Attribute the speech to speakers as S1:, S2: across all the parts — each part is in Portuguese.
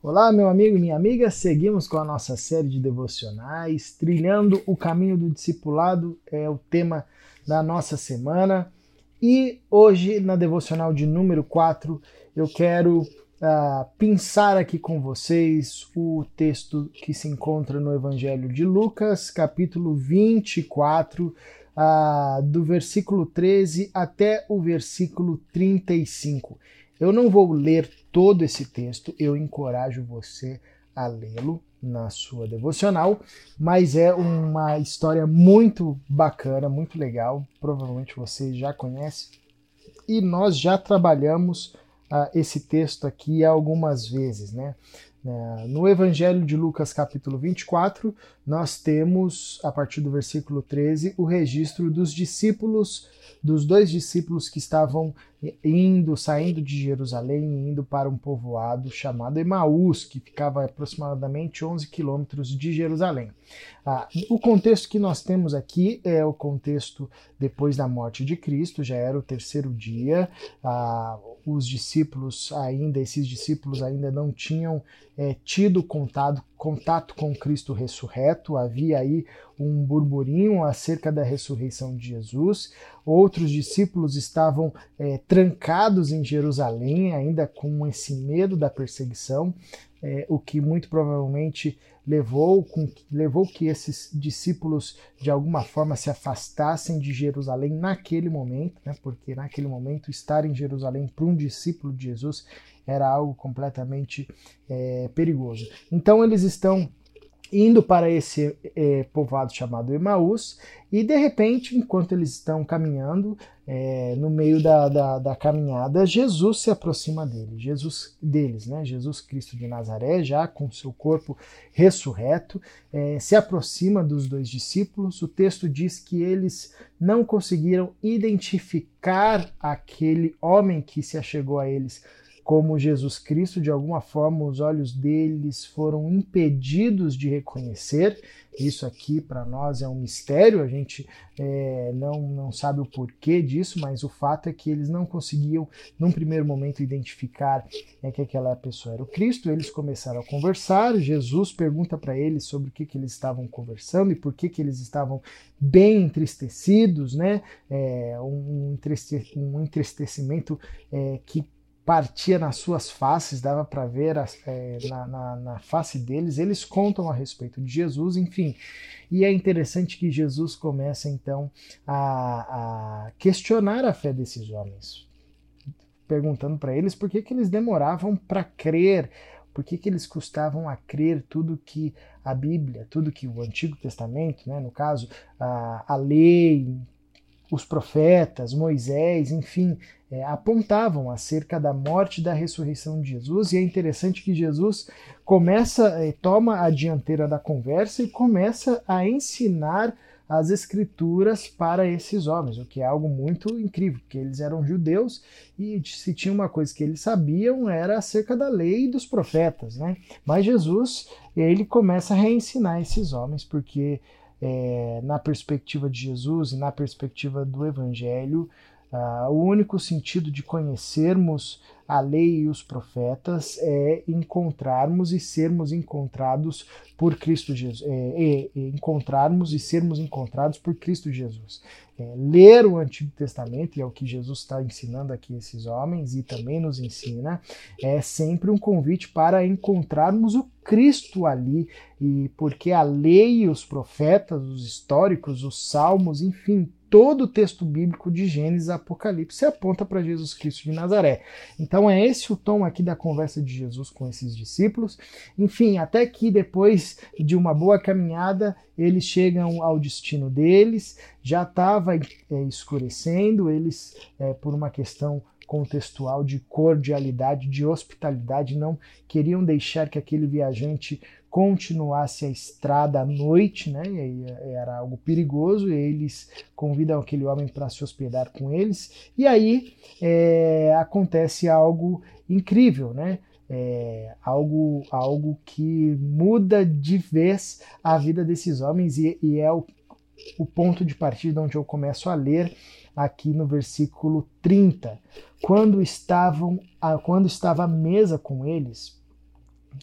S1: Olá, meu amigo e minha amiga, seguimos com a nossa série de devocionais, trilhando o caminho do discipulado, é o tema da nossa semana. E hoje, na devocional de número 4, eu quero uh, pensar aqui com vocês o texto que se encontra no Evangelho de Lucas, capítulo 24, uh, ah, do versículo 13 até o versículo 35. Eu não vou ler todo esse texto, eu encorajo você a lê-lo na sua devocional, mas é uma história muito bacana, muito legal, provavelmente você já conhece, e nós já trabalhamos uh, esse texto aqui algumas vezes, né? É, no Evangelho de Lucas, capítulo 24, nós temos, a partir do versículo 13, o registro dos discípulos, dos dois discípulos que estavam indo, saindo de Jerusalém e indo para um povoado chamado Emaús, que ficava aproximadamente 11 quilômetros de Jerusalém. Ah, o contexto que nós temos aqui é o contexto depois da morte de Cristo, já era o terceiro dia, ah, os discípulos ainda, esses discípulos ainda não tinham é, tido contato, contato com Cristo ressurreto, havia aí um burburinho acerca da ressurreição de Jesus. Outros discípulos estavam é, trancados em Jerusalém, ainda com esse medo da perseguição, é, o que muito provavelmente levou, com, levou que esses discípulos de alguma forma se afastassem de Jerusalém naquele momento, né, porque naquele momento estar em Jerusalém para um discípulo de Jesus era algo completamente é, perigoso. Então eles estão indo para esse é, povoado chamado Emaús, e de repente, enquanto eles estão caminhando, é, no meio da, da, da, caminhada, Jesus se aproxima dele, Jesus deles, né? Jesus Cristo de Nazaré, já com seu corpo ressurreto, é, se aproxima dos dois discípulos. O texto diz que eles não conseguiram identificar aquele homem que se achegou a eles como Jesus Cristo, de alguma forma os olhos deles foram impedidos de reconhecer. Isso aqui para nós é um mistério, a gente é, não, não sabe o porquê disso, mas o fato é que eles não conseguiam, num primeiro momento, identificar é, que aquela pessoa era o Cristo. Eles começaram a conversar, Jesus pergunta para eles sobre o que, que eles estavam conversando e por que, que eles estavam bem entristecidos, né? É, um, um entristecimento é, que partia nas suas faces, dava para ver é, na, na, na, face deles, eles contam a respeito de Jesus, enfim. E é interessante que Jesus começa então a, a questionar a fé desses homens, perguntando para eles por que, que eles demoravam para crer, por que, que eles custavam a crer tudo que a Bíblia, tudo que o Antigo Testamento, né, no caso, a, a lei, os profetas, Moisés, enfim, é, apontavam acerca da morte e da ressurreição de Jesus, e é interessante que Jesus começa, é, toma a dianteira da conversa e começa a ensinar as escrituras para esses homens, o que é algo muito incrível, porque eles eram judeus e se tinha uma coisa que eles sabiam era acerca da lei e dos profetas, né? Mas Jesus, ele começa a reensinar esses homens, porque é, na perspectiva de Jesus e na perspectiva do Evangelho, uh, o único sentido de conhecermos a lei e os profetas é encontrarmos e sermos encontrados por Cristo Jesus, é, é, encontrarmos e sermos encontrados por Cristo Jesus. É, ler o Antigo Testamento, e é o que Jesus está ensinando aqui esses homens e também nos ensina, é sempre um convite para encontrarmos o Cristo ali, e porque a lei, os profetas, os históricos, os salmos, enfim, todo o texto bíblico de Gênesis a Apocalipse aponta para Jesus Cristo de Nazaré. Então é esse o tom aqui da conversa de Jesus com esses discípulos. Enfim, até que depois de uma boa caminhada, eles chegam ao destino deles, já estava é, escurecendo, eles, é, por uma questão contextual de cordialidade, de hospitalidade, não queriam deixar que aquele viajante continuasse a estrada à noite, né? era algo perigoso. E eles convidam aquele homem para se hospedar com eles. E aí é, acontece algo incrível, né? É, algo, algo que muda de vez a vida desses homens e, e é o, o ponto de partida onde eu começo a ler aqui no versículo 30. Quando estavam, quando estava à mesa com eles,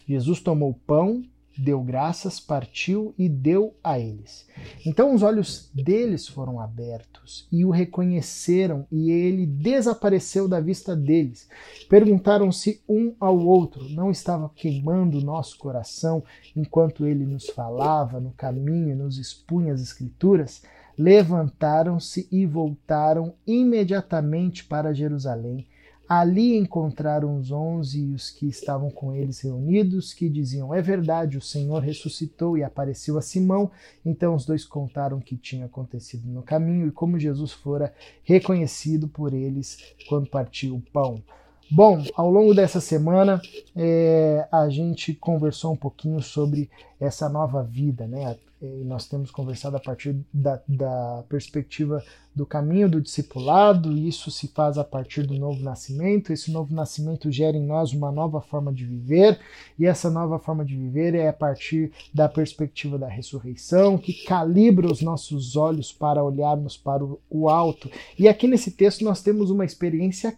S1: Jesus tomou o pão, deu graças, partiu e deu a eles. Então os olhos deles foram abertos e o reconheceram, e ele desapareceu da vista deles. Perguntaram-se um ao outro: não estava queimando o nosso coração enquanto ele nos falava no caminho nos expunha as Escrituras? Levantaram-se e voltaram imediatamente para Jerusalém Ali encontraram os onze e os que estavam com eles reunidos, que diziam: É verdade, o Senhor ressuscitou e apareceu a Simão. Então os dois contaram o que tinha acontecido no caminho e como Jesus fora reconhecido por eles quando partiu o pão. Bom, ao longo dessa semana é, a gente conversou um pouquinho sobre essa nova vida, né? E nós temos conversado a partir da, da perspectiva do caminho do discipulado, isso se faz a partir do novo nascimento. Esse novo nascimento gera em nós uma nova forma de viver, e essa nova forma de viver é a partir da perspectiva da ressurreição, que calibra os nossos olhos para olharmos para o alto. E aqui nesse texto nós temos uma experiência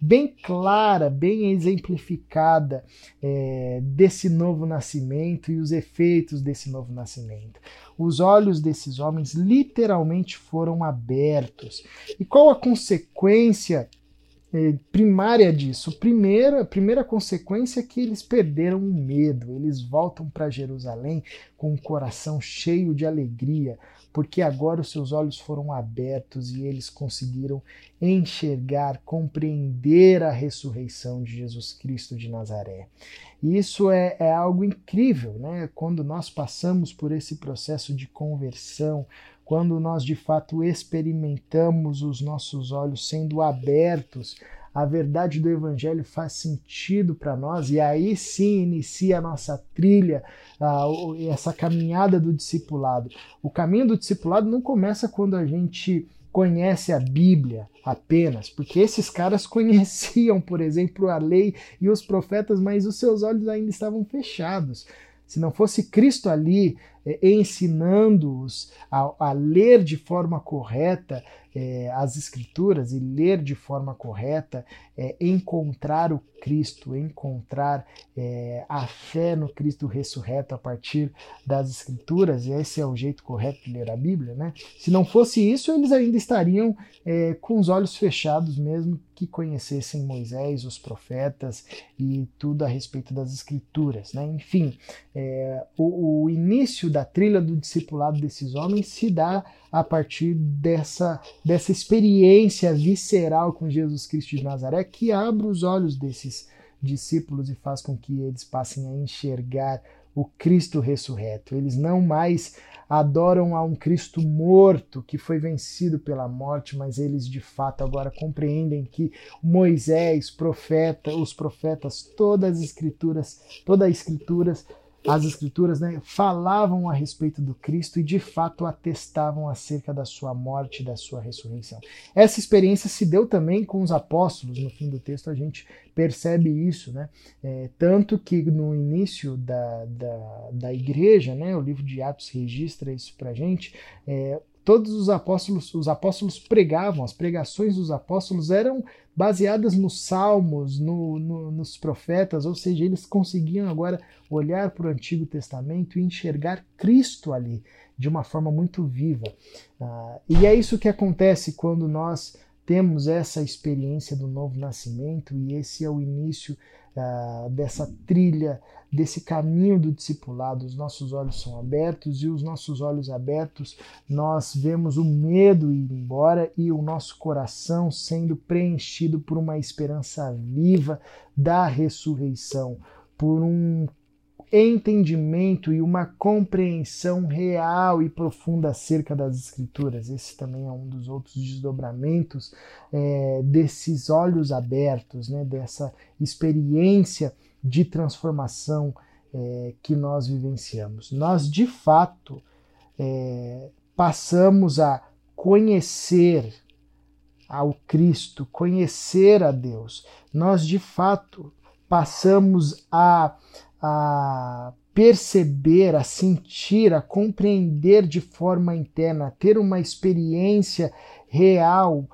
S1: bem clara, bem exemplificada é, desse novo nascimento e os efeitos desse novo nascimento. Os olhos desses homens literalmente foram abertos. E qual a consequência primária disso? Primeira, primeira consequência é que eles perderam o medo, eles voltam para Jerusalém com o coração cheio de alegria, porque agora os seus olhos foram abertos e eles conseguiram enxergar, compreender a ressurreição de Jesus Cristo de Nazaré. E isso é, é algo incrível, né? Quando nós passamos por esse processo de conversão, quando nós de fato experimentamos os nossos olhos sendo abertos a verdade do Evangelho faz sentido para nós e aí sim inicia a nossa trilha, essa caminhada do discipulado. O caminho do discipulado não começa quando a gente conhece a Bíblia apenas, porque esses caras conheciam, por exemplo, a lei e os profetas, mas os seus olhos ainda estavam fechados. Se não fosse Cristo ali é, ensinando-os a, a, ler de forma correta é, as Escrituras e ler de forma correta, é, encontrar o Cristo, encontrar é, a fé no Cristo ressurreto a partir das Escrituras, e esse é o jeito correto de ler a Bíblia, né? Se não fosse isso, eles ainda estariam é, com os olhos fechados mesmo que conhecessem Moisés, os profetas e tudo a respeito das Escrituras, né? Enfim, é, o, o início da trilha do discipulado desses homens se dá a partir dessa, dessa experiência visceral com Jesus Cristo de Nazaré, que abre os olhos desses discípulos e faz com que eles passem a enxergar o Cristo ressurreto. Eles não mais adoram a um Cristo morto que foi vencido pela morte, mas eles de fato agora compreendem que Moisés, profeta, os profetas, todas as escrituras, todas as escrituras as escrituras né, falavam a respeito do Cristo e de fato atestavam acerca da sua morte e da sua ressurreição. Essa experiência se deu também com os apóstolos, no fim do texto a gente percebe isso, né? É, tanto que no início da, da, da igreja, né, o livro de Atos registra isso para gente, é, todos os apóstolos, os apóstolos pregavam, as pregações dos apóstolos eram baseadas nos salmos, no, no, nos profetas, ou seja, eles conseguiam agora olhar para o Antigo Testamento e enxergar Cristo ali de uma forma muito viva. Ah, e é isso que acontece quando nós temos essa experiência do novo nascimento e esse é o início uh, dessa trilha, desse caminho do discipulado. Os nossos olhos são abertos e os nossos olhos abertos nós vemos o medo ir embora e o nosso coração sendo preenchido por uma esperança viva da ressurreição, por um entendimento e uma compreensão real e profunda acerca das Escrituras. Esse também é um dos outros desdobramentos é, desses olhos abertos, né, dessa experiência de transformação é, que nós vivenciamos. Nós, de fato, é, passamos a conhecer ao Cristo, conhecer a Deus. Nós, de fato, passamos a a perceber, a sentir, a compreender de forma interna, a ter uma experiência real,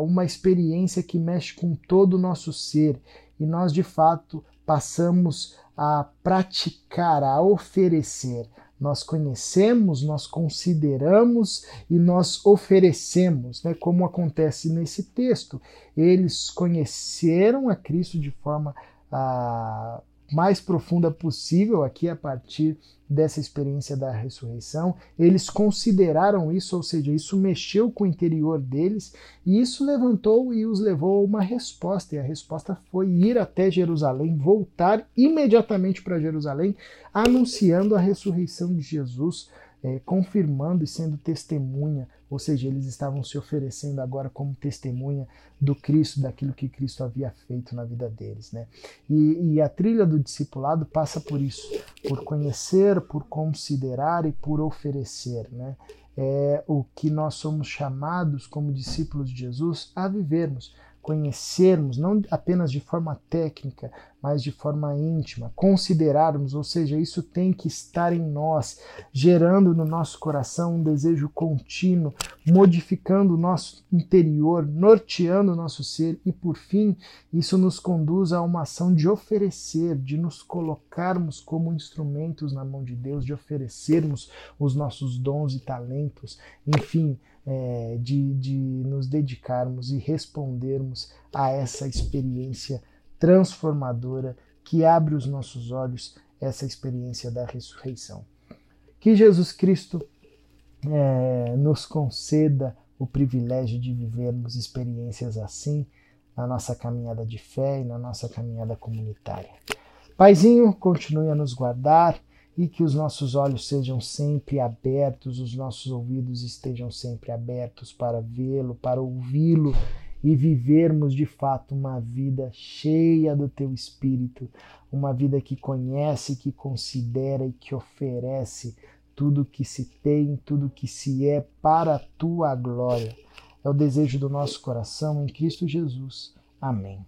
S1: uma experiência que mexe com todo o nosso ser. E nós, de fato, passamos a praticar, a oferecer. Nós conhecemos, nós consideramos e nós oferecemos, né? como acontece nesse texto. Eles conheceram a Cristo de forma ah, mais profunda possível aqui a partir dessa experiência da ressurreição. Eles consideraram isso, ou seja, isso mexeu com o interior deles e isso levantou e os levou a uma resposta. E a resposta foi ir até Jerusalém, voltar imediatamente para Jerusalém, anunciando a ressurreição de Jesus é, confirmando e sendo testemunha, ou seja, eles estavam se oferecendo agora como testemunha do Cristo, daquilo que Cristo havia feito na vida deles. Né? E, e a trilha do discipulado passa por isso, por conhecer, por considerar e por oferecer. Né? É o que nós somos chamados como discípulos de Jesus a vivermos conhecermos, não apenas de forma técnica, mas de forma íntima, considerarmos, ou seja, isso tem que estar em nós, gerando no nosso coração um desejo contínuo, modificando o nosso interior, norteando o nosso ser e, por fim, isso nos conduz a uma ação de oferecer, de nos colocarmos como instrumentos na mão de Deus, de oferecermos os nossos dons e talentos, enfim, é, de, de nos dedicarmos e respondermos a essa experiência transformadora que abre os nossos olhos, essa experiência da ressurreição. Que Jesus Cristo é, nos conceda o privilégio de vivermos experiências assim na nossa caminhada de fé e na nossa caminhada comunitária. Paizinho, continue a nos guardar e que os nossos olhos sejam sempre abertos, os nossos ouvidos estejam sempre abertos para vê-lo, para ouvi-lo e vivermos de fato uma vida cheia do teu espírito, uma vida que conhece, que considera e que oferece tudo que se tem, tudo que se é para a tua glória. É o desejo do nosso coração em Cristo Jesus. Amém.